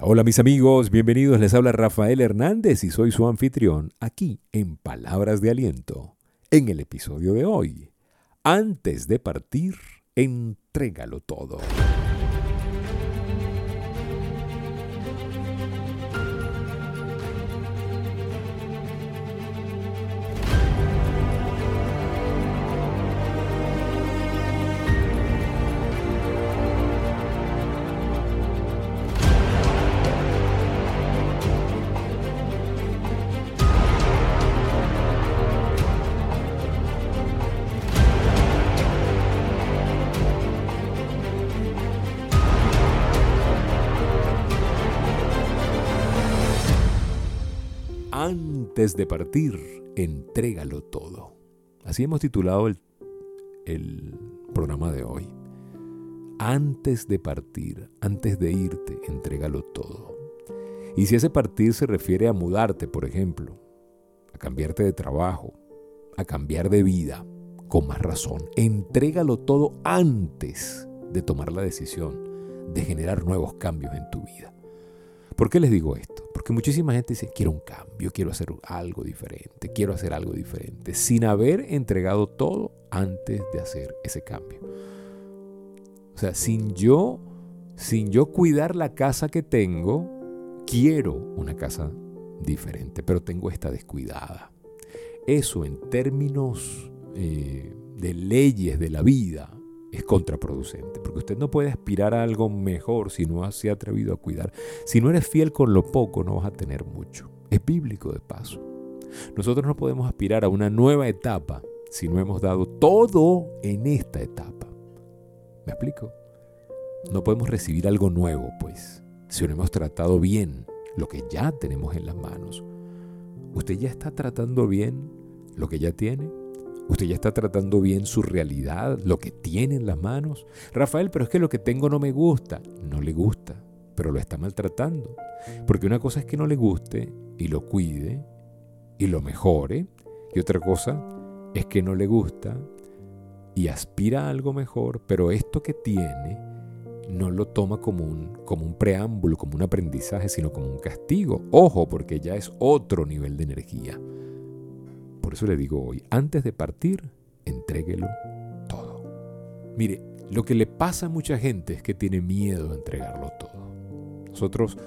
Hola, mis amigos, bienvenidos. Les habla Rafael Hernández y soy su anfitrión aquí en Palabras de Aliento. En el episodio de hoy, antes de partir, entrégalo todo. Antes de partir, entrégalo todo. Así hemos titulado el, el, programa de hoy. Antes de partir, antes de irte, entrégalo todo. Y si ese partir se refiere a mudarte, por ejemplo, a cambiarte de trabajo, a cambiar de vida, con más razón, entrégalo todo antes de tomar la decisión de generar nuevos cambios en tu vida. ¿Por qué les digo esto? Porque muchísima gente dice, quiero un cambio, quiero hacer algo diferente, quiero hacer algo diferente, sin haber entregado todo antes de hacer ese cambio. O sea, sin yo, sin yo cuidar la casa que tengo, quiero una casa diferente, pero tengo esta descuidada. Eso en términos eh, de leyes de la vida es contraproducente, porque usted no puede aspirar a algo mejor si no se ha atrevido a cuidar. Si no eres fiel con lo poco, no vas a tener mucho. Es bíblico de paso. Nosotros no podemos aspirar a una nueva etapa si no hemos dado todo en esta etapa. ¿Me explico? No podemos recibir algo nuevo, pues, si no hemos tratado bien lo que ya tenemos en las manos. ¿Usted ya está tratando bien lo que ya tiene? ¿Usted ya está tratando bien su realidad, lo que tiene en las manos? Rafael, pero es que lo que tengo no me gusta. No le gusta, pero lo está maltratando. Porque una cosa es que no le guste y lo cuide y lo mejore. Y otra cosa es que no le gusta y aspira a algo mejor, pero esto que tiene no lo toma como un, como un preámbulo, como un aprendizaje, sino como un castigo. Ojo, porque ya es otro nivel de energía. Por eso le digo hoy, antes de partir, entréguelo todo. Mire, lo que le pasa a mucha gente es que tiene miedo de entregarlo todo. Nosotros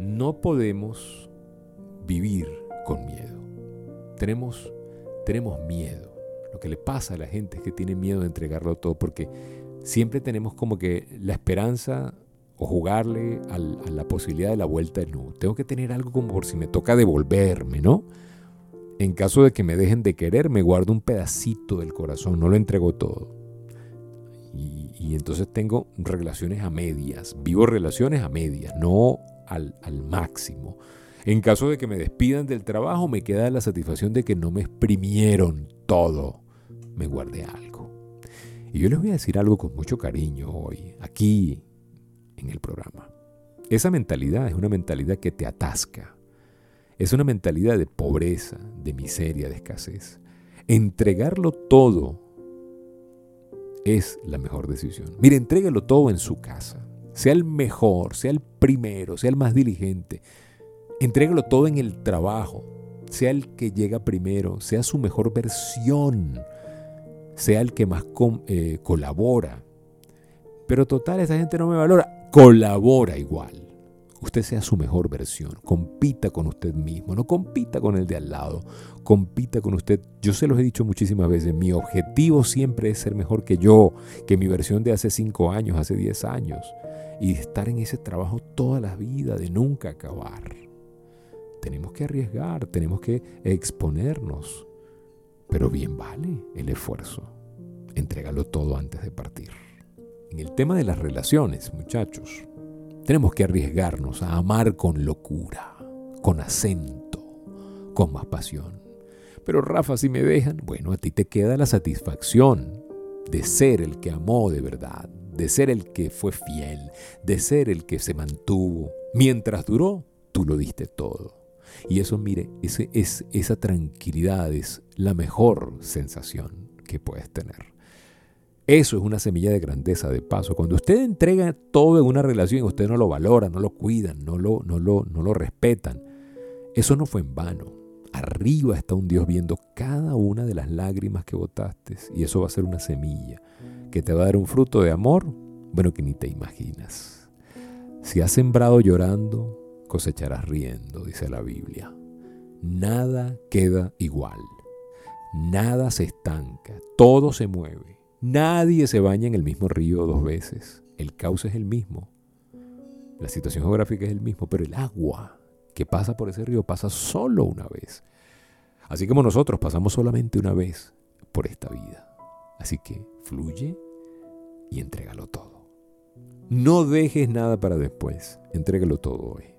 no podemos vivir con miedo. Tenemos, tenemos miedo. Lo que le pasa a la gente es que tiene miedo de entregarlo todo porque siempre tenemos como que la esperanza o jugarle a la posibilidad de la vuelta de nuevo. Tengo que tener algo como por si me toca devolverme, ¿no? En caso de que me dejen de querer, me guardo un pedacito del corazón, no lo entrego todo. Y, entonces tengo relaciones a medias, vivo relaciones a medias, no al, al máximo. En caso de que me despidan del trabajo, me queda la satisfacción de que no me exprimieron todo, me guardé algo. Y yo les voy a decir algo con mucho cariño hoy, aquí en el programa. Esa mentalidad es una mentalidad que te atasca, es una mentalidad de pobreza, de miseria, de escasez. Entregarlo todo es la mejor decisión. Mire, entrégalo todo en su casa. Sea el mejor, sea el primero, sea el más diligente. Entrégalo todo en el trabajo. Sea el que llega primero, sea su mejor versión, sea el que más eh, colabora. Pero total, esa gente no me valora. Colabora igual usted sea su mejor versión, compita con usted mismo, no compita con el de al lado, compita con usted. Yo se los he dicho muchísimas veces, mi objetivo siempre es ser mejor que yo, que mi versión de hace 5 años, hace 10 años, y estar en ese trabajo toda la vida, de nunca acabar. Tenemos que arriesgar, tenemos que exponernos, pero bien vale el esfuerzo. Entrégalo todo antes de partir. En el tema de las relaciones, muchachos, tenemos que arriesgarnos a amar con locura, con acento, con más pasión. Pero Rafa, si me dejan, bueno, a ti te queda la satisfacción de ser el que amó de verdad, de ser el que fue fiel, de ser el que se mantuvo. Mientras duró, tú lo diste todo. Y eso, mire, ese, es, esa tranquilidad es la mejor sensación que puedes tener. Eso es una semilla de grandeza de paso. Cuando usted entrega todo en una relación, usted no lo valora, no lo cuidan, no lo, no lo, no lo respetan. Eso no fue en vano. Arriba está un Dios viendo cada una de las lágrimas que botaste y eso va a ser una semilla que te va a dar un fruto de amor, bueno, que ni te imaginas. Si has sembrado llorando, cosecharás riendo, dice la Biblia. Nada queda igual. Nada se estanca, todo se mueve. Nadie se baña en el mismo río dos veces. El cauce es el mismo. La situación geográfica es el mismo, pero el agua que pasa por ese río pasa solo una vez. Así como nosotros pasamos solamente una vez por esta vida. Así que fluye y entrégalo todo. No dejes nada para después, entrégalo todo hoy.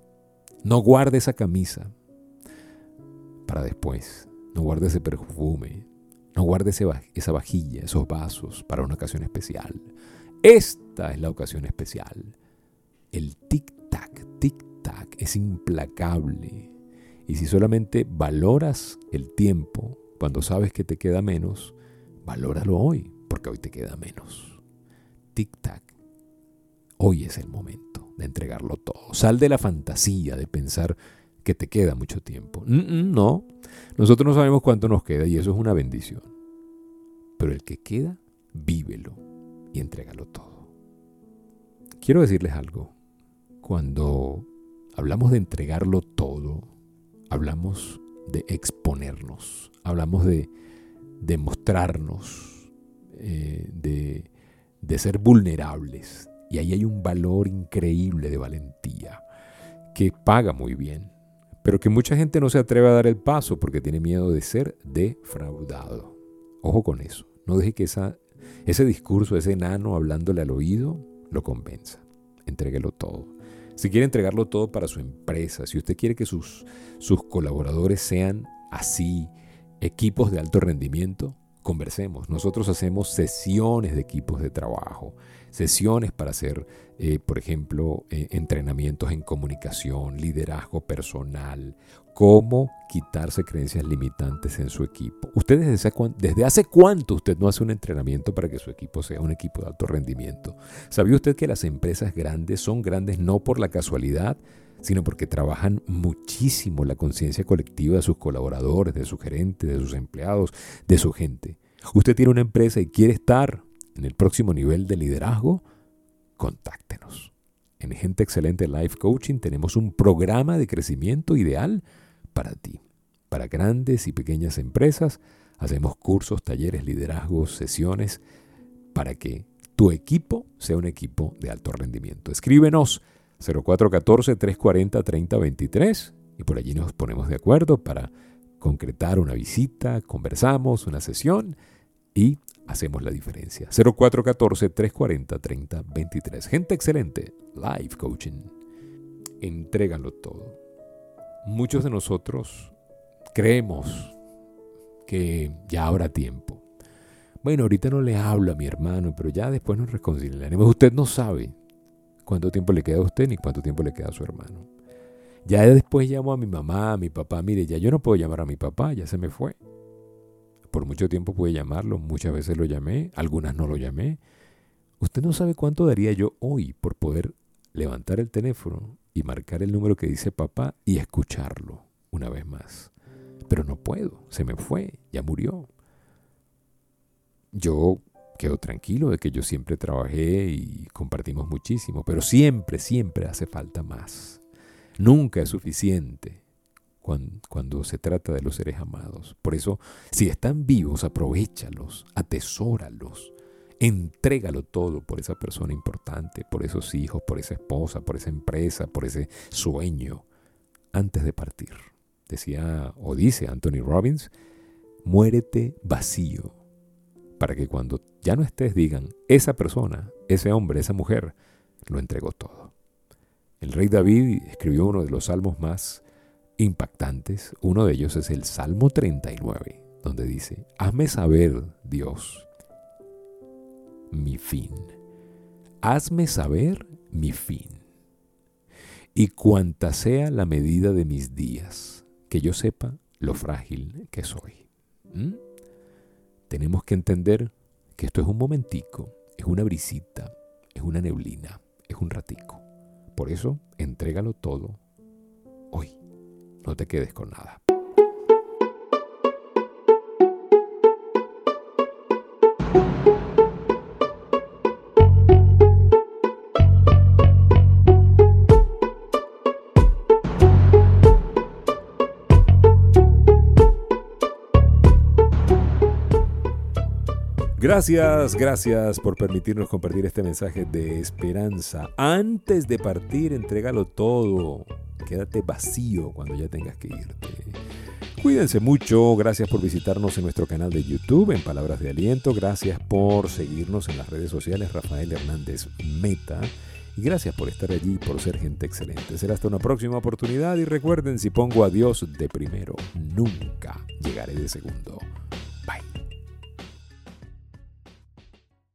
No guarde esa camisa para después. No guarde ese perfume. No guarde esa vajilla, esos vasos para una ocasión especial. Esta es la ocasión especial. El tic-tac, tic-tac es implacable. Y si solamente valoras el tiempo cuando sabes que te queda menos, valóralo hoy, porque hoy te queda menos. Tic-tac. Hoy es el momento de entregarlo todo. Sal de la fantasía de pensar que te queda mucho tiempo. no, nosotros no sabemos cuánto nos queda y eso es una bendición. Pero el que queda, vívelo y entrégalo todo. Quiero decirles algo. Cuando hablamos de entregarlo todo, hablamos de exponernos, hablamos de demostrarnos, eh, de, de ser vulnerables. Y ahí hay un valor increíble de valentía que paga muy bien pero que mucha gente no se atreve a dar el paso porque tiene miedo de ser defraudado. Ojo con eso. No deje que ese discurso, ese enano hablándole al oído, lo convenza. Entréguelo todo. Si quiere entregarlo todo para su empresa, si usted quiere que sus, sus colaboradores sean así, equipos de alto rendimiento, conversemos. Nosotros hacemos sesiones de equipos de trabajo, sesiones para hacer, eh, por ejemplo, eh, entrenamientos en comunicación, liderazgo personal, cómo quitarse creencias limitantes en su equipo. ¿Usted desde, desde hace cuánto usted no hace un entrenamiento para que su equipo sea un equipo de alto rendimiento? ¿Sabía usted que las empresas grandes son grandes no por la casualidad, sino porque trabajan muchísimo la conciencia colectiva de sus colaboradores, de sus gerentes, de sus empleados, de su gente. Usted tiene una empresa y quiere estar en el próximo nivel de liderazgo, contáctenos. En Gente Excelente Life Coaching tenemos un programa de crecimiento ideal para ti. Para grandes y pequeñas empresas hacemos cursos, talleres, liderazgos, sesiones para que tu equipo sea un equipo de alto rendimiento. Escríbenos 0414-340-3023 y por allí nos ponemos de acuerdo para concretar una visita, conversamos, una sesión y hacemos la diferencia. 0414-340-3023. Gente excelente, live coaching. Entrégalo todo. Muchos de nosotros creemos que ya habrá tiempo. Bueno, ahorita no le hablo a mi hermano, pero ya después nos reconciliaremos. Usted no sabe cuánto tiempo le queda a usted ni cuánto tiempo le queda a su hermano. Ya después llamo a mi mamá, a mi papá, mire, ya yo no puedo llamar a mi papá, ya se me fue. Por mucho tiempo pude llamarlo, muchas veces lo llamé, algunas no lo llamé. Usted no sabe cuánto daría yo hoy por poder levantar el teléfono y marcar el número que dice papá y escucharlo una vez más. Pero no puedo, se me fue, ya murió. Yo quedo tranquilo de que yo siempre trabajé y compartimos muchísimo, pero siempre, siempre hace falta más. Nunca es suficiente cuando, se trata de los seres amados. Por eso, si están vivos, aprovechalos, atesóralos, entrégalo todo por esa persona importante, por esos hijos, por esa esposa, por esa empresa, por ese sueño, antes de partir. Decía o dice Anthony Robbins, muérete vacío para que cuando ya no estés digan, esa persona, ese hombre, esa mujer, lo entregó todo. El rey David escribió uno de los salmos más impactantes. Uno de ellos es el Salmo 39, donde dice, hazme saber, Dios, mi fin. Hazme saber mi fin. Y cuanta sea la medida de mis días, que yo sepa lo frágil que soy. ¿Mm? Tenemos que entender que esto es un momentico, es una brisita, es una neblina, es un ratico. Por eso, entrégalo todo hoy. No te quedes con nada. Gracias, gracias por permitirnos compartir este mensaje de esperanza. Antes de partir, entrégalo todo. Quédate vacío cuando ya tengas que irte. Cuídense mucho, gracias por visitarnos en nuestro canal de YouTube en Palabras de Aliento, gracias por seguirnos en las redes sociales Rafael Hernández Meta y gracias por estar allí, por ser gente excelente. Será hasta una próxima oportunidad y recuerden, si pongo a Dios de primero, nunca llegaré de segundo.